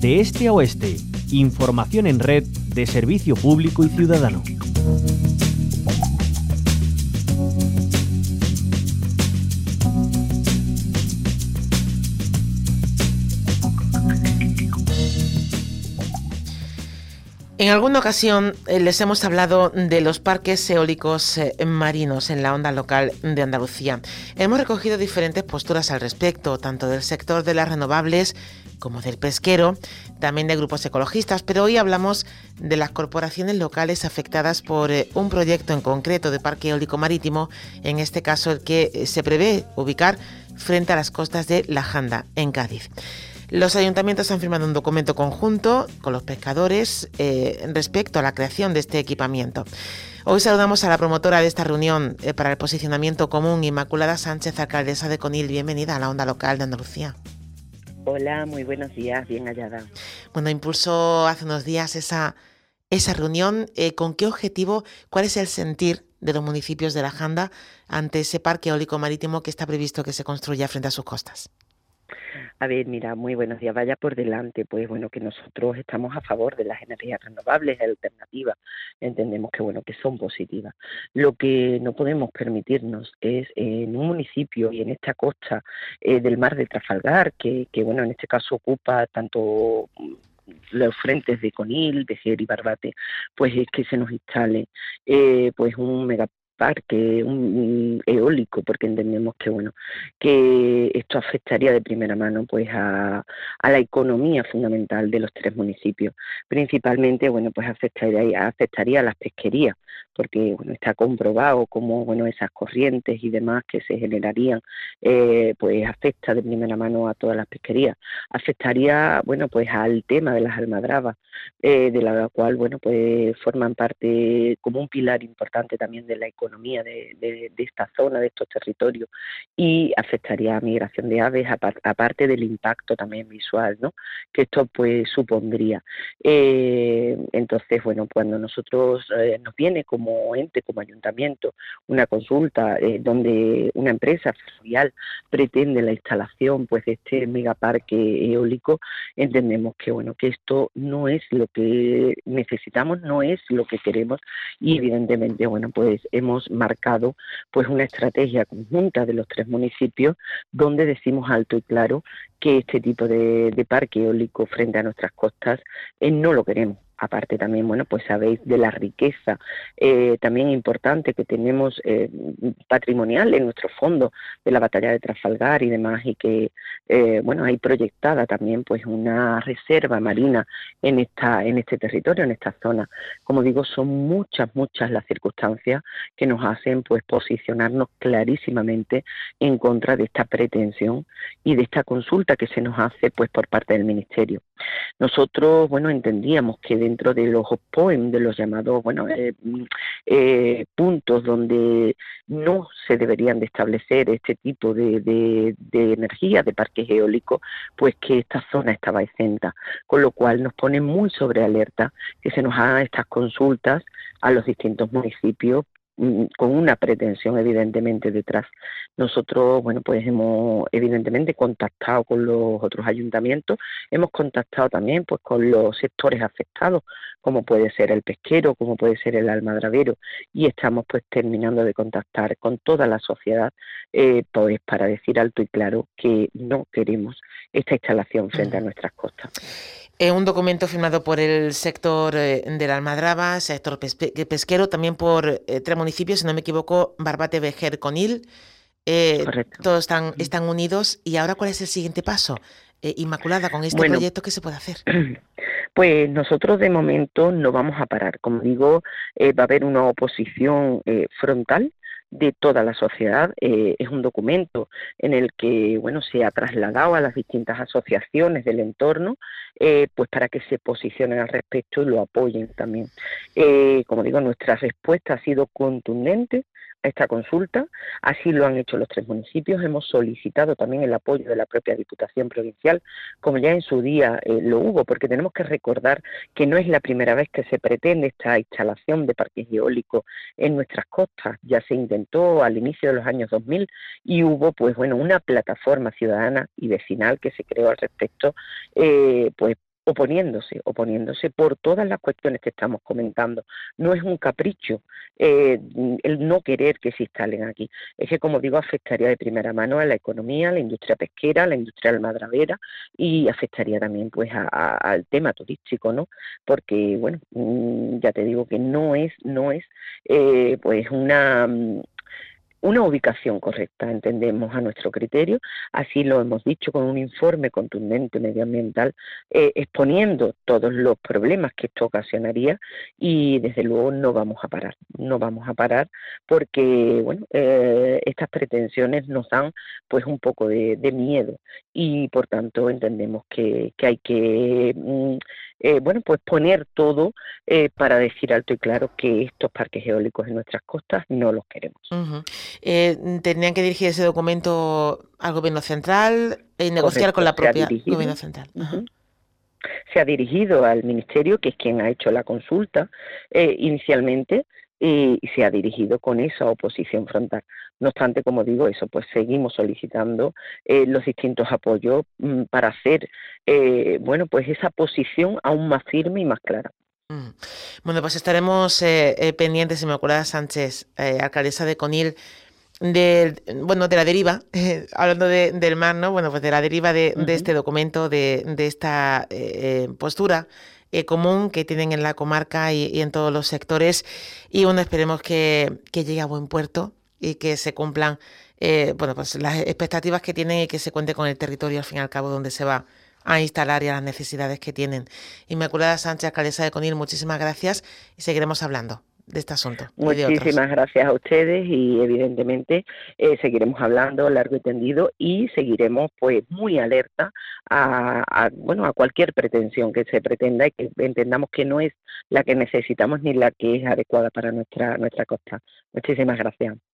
De este a oeste, información en red de servicio público y ciudadano. En alguna ocasión eh, les hemos hablado de los parques eólicos eh, marinos en la onda local de Andalucía. Hemos recogido diferentes posturas al respecto, tanto del sector de las renovables como del pesquero, también de grupos ecologistas, pero hoy hablamos de las corporaciones locales afectadas por eh, un proyecto en concreto de parque eólico marítimo, en este caso el que se prevé ubicar frente a las costas de La Janda, en Cádiz. Los ayuntamientos han firmado un documento conjunto con los pescadores eh, respecto a la creación de este equipamiento. Hoy saludamos a la promotora de esta reunión eh, para el posicionamiento común, Inmaculada Sánchez, alcaldesa de Conil. Bienvenida a la onda local de Andalucía. Hola, muy buenos días, bien hallada. Bueno, impulsó hace unos días esa, esa reunión. Eh, ¿Con qué objetivo? ¿Cuál es el sentir de los municipios de la Janda ante ese parque eólico marítimo que está previsto que se construya frente a sus costas? A ver, mira, muy buenos días. Vaya por delante, pues bueno, que nosotros estamos a favor de las energías renovables alternativas. Entendemos que bueno, que son positivas. Lo que no podemos permitirnos es en un municipio y en esta costa eh, del mar de Trafalgar, que, que bueno, en este caso ocupa tanto los frentes de Conil, Vejer y Barbate, pues es que se nos instale eh, pues un mega parque un, eólico porque entendemos que bueno que esto afectaría de primera mano pues a, a, la economía fundamental de los tres municipios. Principalmente bueno pues afectaría afectaría a las pesquerías porque bueno está comprobado cómo bueno esas corrientes y demás que se generarían eh, pues afecta de primera mano a todas las pesquerías. Afectaría bueno pues al tema de las almadrabas eh, de la cual bueno pues forman parte como un pilar importante también de la economía economía de, esta zona, de estos territorios, y afectaría a migración de aves, aparte del impacto también visual, ¿no? Que esto pues supondría. Eh, entonces, bueno, cuando nosotros eh, nos viene como ente, como ayuntamiento, una consulta eh, donde una empresa fluvial pretende la instalación pues de este megaparque eólico, entendemos que bueno, que esto no es lo que necesitamos, no es lo que queremos y evidentemente, bueno, pues hemos marcado pues una estrategia conjunta de los tres municipios donde decimos alto y claro que este tipo de, parque eólico frente a nuestras costas eh, no lo queremos aparte también, bueno, pues sabéis de la riqueza eh, también importante que tenemos eh, patrimonial en nuestro fondo de la batalla de Trafalgar y demás, y que, eh, bueno, hay proyectada también pues una reserva marina en, esta, en este territorio, en esta zona. Como digo, son muchas, muchas las circunstancias que nos hacen pues posicionarnos clarísimamente en contra de esta pretensión y de esta consulta que se nos hace pues por parte del Ministerio. Nosotros, bueno, entendíamos que de dentro de los POEM, de los llamados bueno, eh, eh, puntos donde no se deberían de establecer este tipo de, de, energía, de parques eólicos, pues que esta zona estaba exenta, con lo cual nos pone muy sobre alerta que se nos hagan estas consultas a los distintos municipios con una pretensión evidentemente detrás. Nosotros, bueno, pues hemos evidentemente contactado con los otros ayuntamientos, hemos contactado también pues con los sectores afectados, como puede ser el pesquero, como puede ser el almadravero, y estamos pues terminando de contactar con toda la sociedad, eh, pues para decir alto y claro que no queremos esta instalación frente a nuestras costas. Eh, un documento firmado por el sector eh, de la Almadraba, sector pesquero, también por eh, tres municipios, si no me equivoco, Barbate, Vejer, Conil. todos están, están unidos. ¿Y ahora cuál es el siguiente paso? Inmaculada, con este proyecto, ¿qué se puede hacer? Pues nosotros de momento no vamos a parar. Como digo, va a haber una oposición frontal de toda la sociedad. Eh, es un documento en el que bueno se ha trasladado a las distintas asociaciones del entorno, eh, pues para que se posicionen al respecto y lo apoyen también. Eh, como digo, nuestra respuesta ha sido contundente esta consulta. Así lo han hecho los tres municipios. Hemos solicitado también el apoyo de la propia Diputación Provincial, como ya en su día eh, lo hubo, porque tenemos que recordar que no es la primera vez que se pretende esta instalación de parques eólicos en nuestras costas. Ya se intentó al inicio de los años 2000 y hubo, pues bueno, una plataforma ciudadana y vecinal que se creó al respecto, eh, pues oponiéndose, oponiéndose por todas las cuestiones que estamos comentando. No es un capricho eh, el no querer que se instalen aquí. Es que, como digo, afectaría de primera mano a la economía, a la industria pesquera, a la industria almadravera y afectaría también pues al tema turístico, ¿no? Porque, bueno, mm, ya te digo que no es, no es eh, pues una mm, una ubicación correcta, entendemos a nuestro criterio, así lo hemos dicho con un informe contundente medioambiental eh, exponiendo todos los problemas que esto ocasionaría y desde luego no vamos a parar, no vamos a parar porque bueno eh, estas pretensiones nos dan pues un poco de, miedo y por tanto entendemos que, hay que mm, eh, bueno, pues poner todo eh, para decir alto y claro que estos parques eólicos en nuestras costas no los queremos. Eh, ¿Tenían que dirigir ese documento al gobierno central y negociar con la propia gobierno central? Se ha dirigido al ministerio, que es quien ha hecho la consulta inicialmente, y, se ha dirigido con esa oposición frontal. No obstante, como digo, eso, pues seguimos solicitando eh, los distintos apoyos mm, para hacer, eh, bueno, pues esa posición aún más firme y más clara. Mm. Bueno, pues estaremos eh, pendientes, Inmaculada Sánchez, alcaldesa de Conil, de, bueno, de la deriva, hablando del mar, ¿no? Bueno, pues de la deriva de, este documento, de, de esta postura eh, común que tienen en la comarca y, en todos los sectores. Y bueno, esperemos que, llegue a buen puerto y que se cumplan eh, bueno, pues las expectativas que tienen y que se cuente con el territorio al fin y al cabo donde se va a instalar y a las necesidades que tienen. Inmaculada Sánchez, alcaldesa de Conil, muchísimas gracias y seguiremos hablando de este. Muchísimas gracias a ustedes y evidentemente eh, seguiremos hablando largo y tendido y seguiremos pues muy alerta a, bueno a cualquier pretensión que se pretenda y que entendamos que no es la que necesitamos ni la que es adecuada para nuestra nuestra costa. Muchísimas gracias.